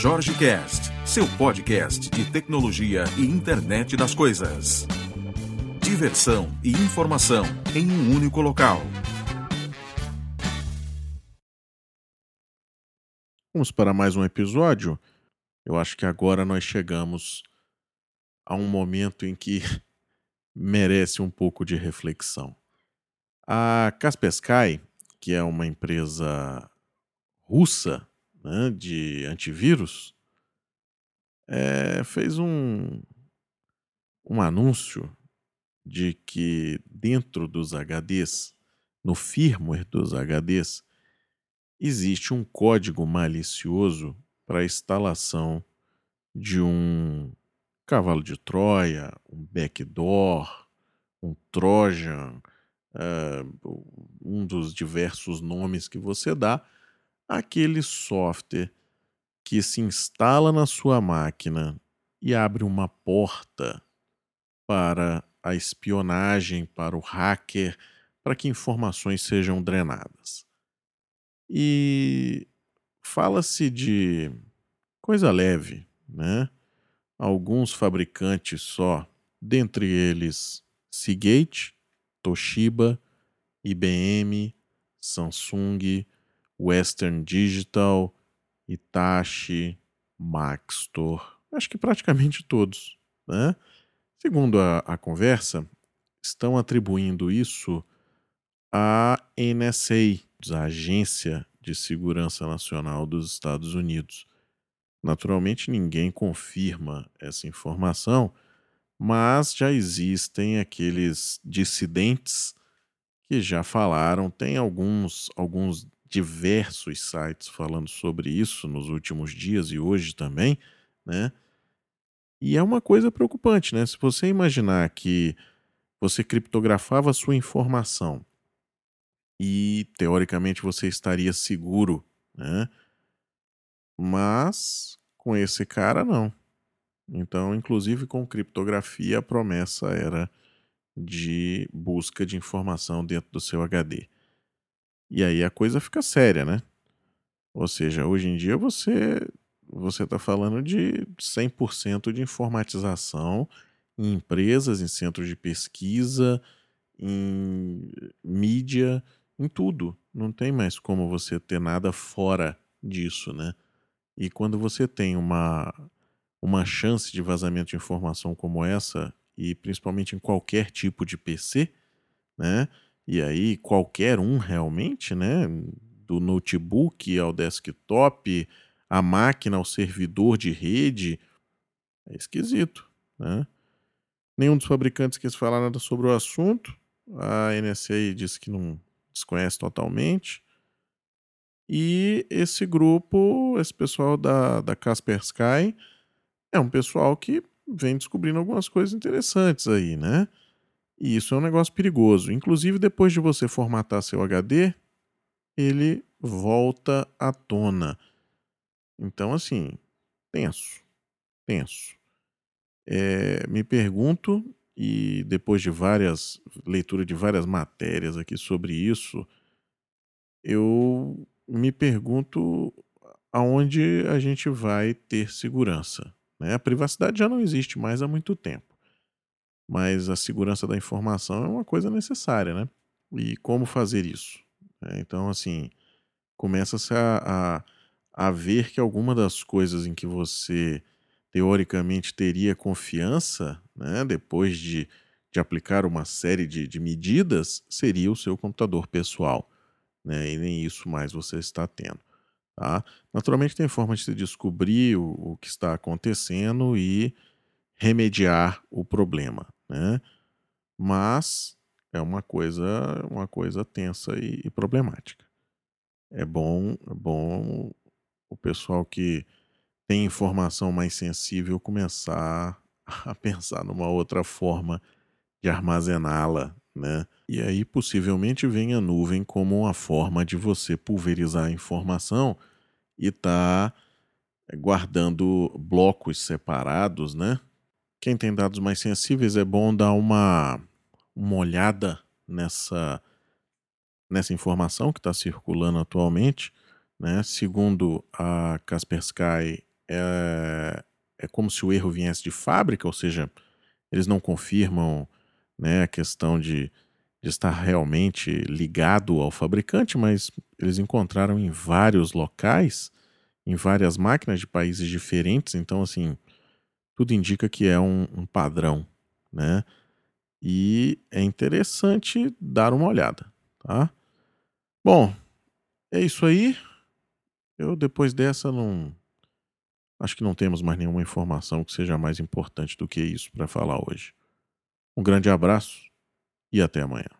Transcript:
Jorge Cast, seu podcast de tecnologia e internet das coisas. Diversão e informação em um único local. Vamos para mais um episódio. Eu acho que agora nós chegamos a um momento em que merece um pouco de reflexão. A Kaspersky, que é uma empresa russa né, de antivírus, é, fez um, um anúncio de que dentro dos HDs, no firmware dos HDs, existe um código malicioso para a instalação de um cavalo de Troia, um backdoor, um Trojan, uh, um dos diversos nomes que você dá, aquele software que se instala na sua máquina e abre uma porta para a espionagem, para o hacker, para que informações sejam drenadas. E fala-se de coisa leve, né? Alguns fabricantes só, dentre eles Seagate, Toshiba, IBM, Samsung, Western Digital, Hitachi, Maxtor, acho que praticamente todos. Né? Segundo a, a conversa, estão atribuindo isso à NSA, a Agência de Segurança Nacional dos Estados Unidos. Naturalmente, ninguém confirma essa informação, mas já existem aqueles dissidentes que já falaram, tem alguns, alguns diversos sites falando sobre isso nos últimos dias e hoje também, né? E é uma coisa preocupante, né? Se você imaginar que você criptografava sua informação e teoricamente você estaria seguro, né? Mas com esse cara não. Então, inclusive com criptografia, a promessa era de busca de informação dentro do seu HD. E aí a coisa fica séria, né? Ou seja, hoje em dia você você está falando de 100% de informatização em empresas, em centros de pesquisa, em mídia, em tudo. Não tem mais como você ter nada fora disso, né? E quando você tem uma, uma chance de vazamento de informação como essa, e principalmente em qualquer tipo de PC, né? E aí qualquer um realmente, né? Do notebook ao desktop, a máquina ao servidor de rede, é esquisito, né? Nenhum dos fabricantes quis falar nada sobre o assunto. A NSA disse que não desconhece totalmente. E esse grupo, esse pessoal da, da Kaspersky, é um pessoal que vem descobrindo algumas coisas interessantes aí, né? E isso é um negócio perigoso. Inclusive, depois de você formatar seu HD, ele volta à tona. Então, assim, tenso. Tenso. É, me pergunto, e depois de várias leitura de várias matérias aqui sobre isso, eu me pergunto aonde a gente vai ter segurança. Né? A privacidade já não existe mais há muito tempo, mas a segurança da informação é uma coisa necessária, né? E como fazer isso? É, então, assim, começa-se a, a, a ver que alguma das coisas em que você teoricamente teria confiança, né, depois de, de aplicar uma série de, de medidas, seria o seu computador pessoal né? E nem isso mais você está tendo. Tá? Naturalmente tem forma de se descobrir o, o que está acontecendo e remediar o problema, né? Mas é uma coisa, uma coisa tensa e, e problemática. É bom, é bom o pessoal que tem informação mais sensível começar a pensar numa outra forma de armazená-la, né? E aí possivelmente vem a nuvem como uma forma de você pulverizar a informação e tá eh, guardando blocos separados, né? Quem tem dados mais sensíveis é bom dar uma, uma olhada nessa, nessa informação que está circulando atualmente. Né? Segundo a Kaspersky, é, é como se o erro viesse de fábrica, ou seja, eles não confirmam né, a questão de, de estar realmente ligado ao fabricante, mas eles encontraram em vários locais, em várias máquinas de países diferentes, então assim, tudo indica que é um, um padrão, né? E é interessante dar uma olhada, tá? Bom, é isso aí. Eu depois dessa não acho que não temos mais nenhuma informação que seja mais importante do que isso para falar hoje. Um grande abraço e até amanhã.